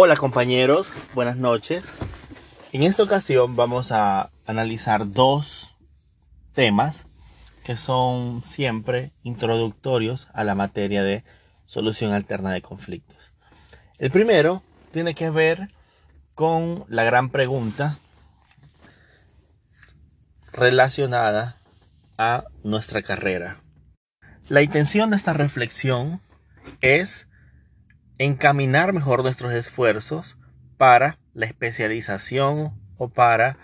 Hola compañeros, buenas noches. En esta ocasión vamos a analizar dos temas que son siempre introductorios a la materia de solución alterna de conflictos. El primero tiene que ver con la gran pregunta relacionada a nuestra carrera. La intención de esta reflexión es encaminar mejor nuestros esfuerzos para la especialización o para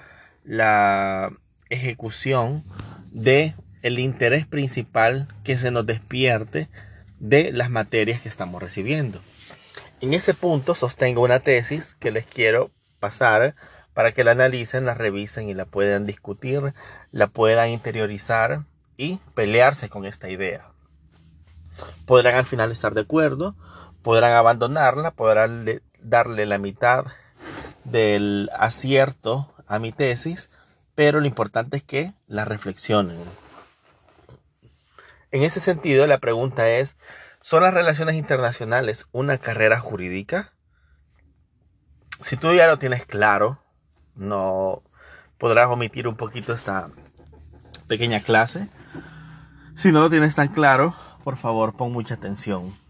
la ejecución de el interés principal que se nos despierte de las materias que estamos recibiendo. En ese punto sostengo una tesis que les quiero pasar para que la analicen, la revisen y la puedan discutir, la puedan interiorizar y pelearse con esta idea. Podrán al final estar de acuerdo podrán abandonarla, podrán darle la mitad del acierto a mi tesis, pero lo importante es que la reflexionen. En ese sentido, la pregunta es, ¿son las relaciones internacionales una carrera jurídica? Si tú ya lo tienes claro, no podrás omitir un poquito esta pequeña clase. Si no lo tienes tan claro, por favor, pon mucha atención.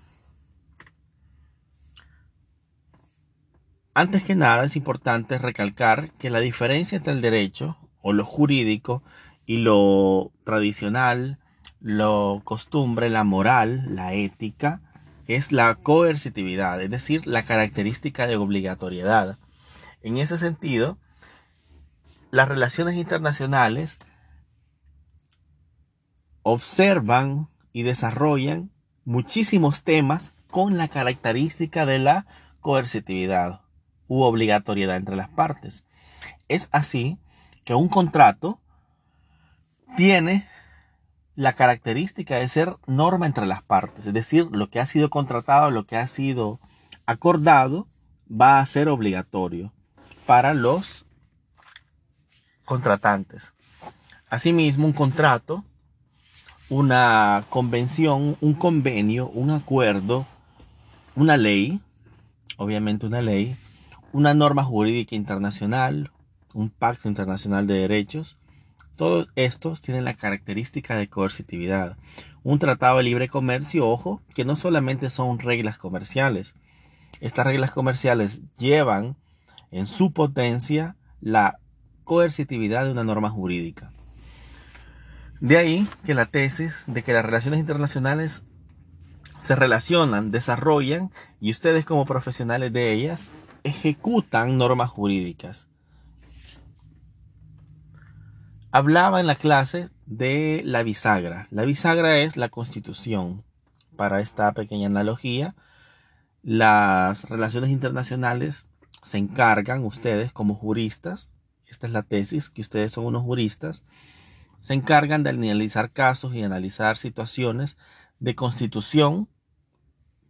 Antes que nada es importante recalcar que la diferencia entre el derecho o lo jurídico y lo tradicional, lo costumbre, la moral, la ética, es la coercitividad, es decir, la característica de obligatoriedad. En ese sentido, las relaciones internacionales observan y desarrollan muchísimos temas con la característica de la coercitividad u obligatoriedad entre las partes. Es así que un contrato tiene la característica de ser norma entre las partes, es decir, lo que ha sido contratado, lo que ha sido acordado, va a ser obligatorio para los contratantes. Asimismo, un contrato, una convención, un convenio, un acuerdo, una ley, obviamente una ley, una norma jurídica internacional, un pacto internacional de derechos. Todos estos tienen la característica de coercitividad. Un tratado de libre comercio, ojo, que no solamente son reglas comerciales. Estas reglas comerciales llevan en su potencia la coercitividad de una norma jurídica. De ahí que la tesis de que las relaciones internacionales se relacionan, desarrollan y ustedes como profesionales de ellas ejecutan normas jurídicas. Hablaba en la clase de la bisagra. La bisagra es la constitución. Para esta pequeña analogía, las relaciones internacionales se encargan ustedes como juristas, esta es la tesis, que ustedes son unos juristas, se encargan de analizar casos y analizar situaciones de constitución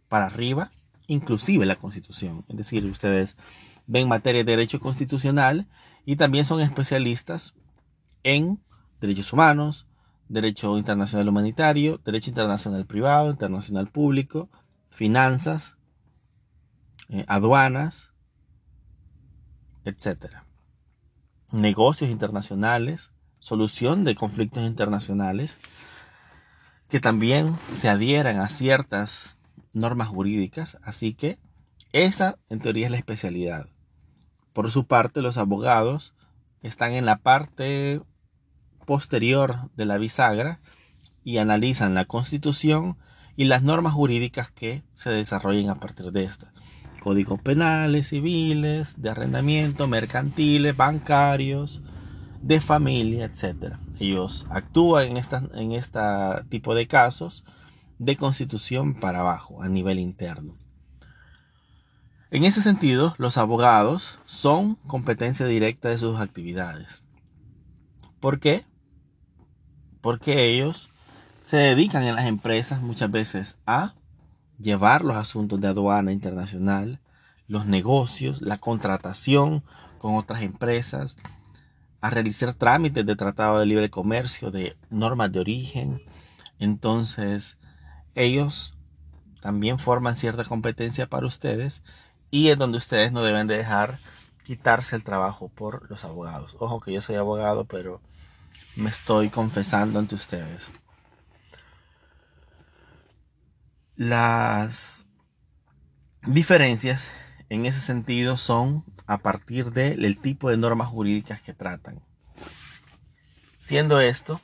para arriba inclusive la Constitución. Es decir, ustedes ven materia de derecho constitucional y también son especialistas en derechos humanos, derecho internacional humanitario, derecho internacional privado, internacional público, finanzas, eh, aduanas, etc. Negocios internacionales, solución de conflictos internacionales, que también se adhieran a ciertas normas jurídicas, así que esa en teoría es la especialidad. Por su parte, los abogados están en la parte posterior de la bisagra y analizan la constitución y las normas jurídicas que se desarrollen a partir de esta. Códigos penales, civiles, de arrendamiento, mercantiles, bancarios, de familia, etc. Ellos actúan en este en esta tipo de casos de constitución para abajo, a nivel interno. En ese sentido, los abogados son competencia directa de sus actividades. ¿Por qué? Porque ellos se dedican en las empresas muchas veces a llevar los asuntos de aduana internacional, los negocios, la contratación con otras empresas, a realizar trámites de tratado de libre comercio, de normas de origen. Entonces, ellos también forman cierta competencia para ustedes y es donde ustedes no deben de dejar quitarse el trabajo por los abogados. Ojo que yo soy abogado, pero me estoy confesando ante ustedes. Las diferencias en ese sentido son a partir del tipo de normas jurídicas que tratan. Siendo esto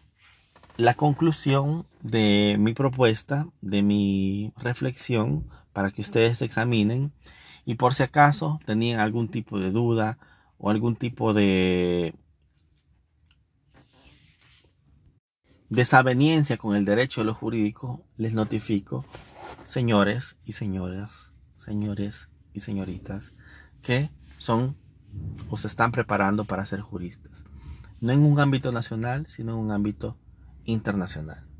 la conclusión de mi propuesta, de mi reflexión, para que ustedes examinen y por si acaso tenían algún tipo de duda o algún tipo de desaveniencia con el derecho de lo jurídico, les notifico, señores y señoras, señores y señoritas, que son o se están preparando para ser juristas. No en un ámbito nacional, sino en un ámbito internacional.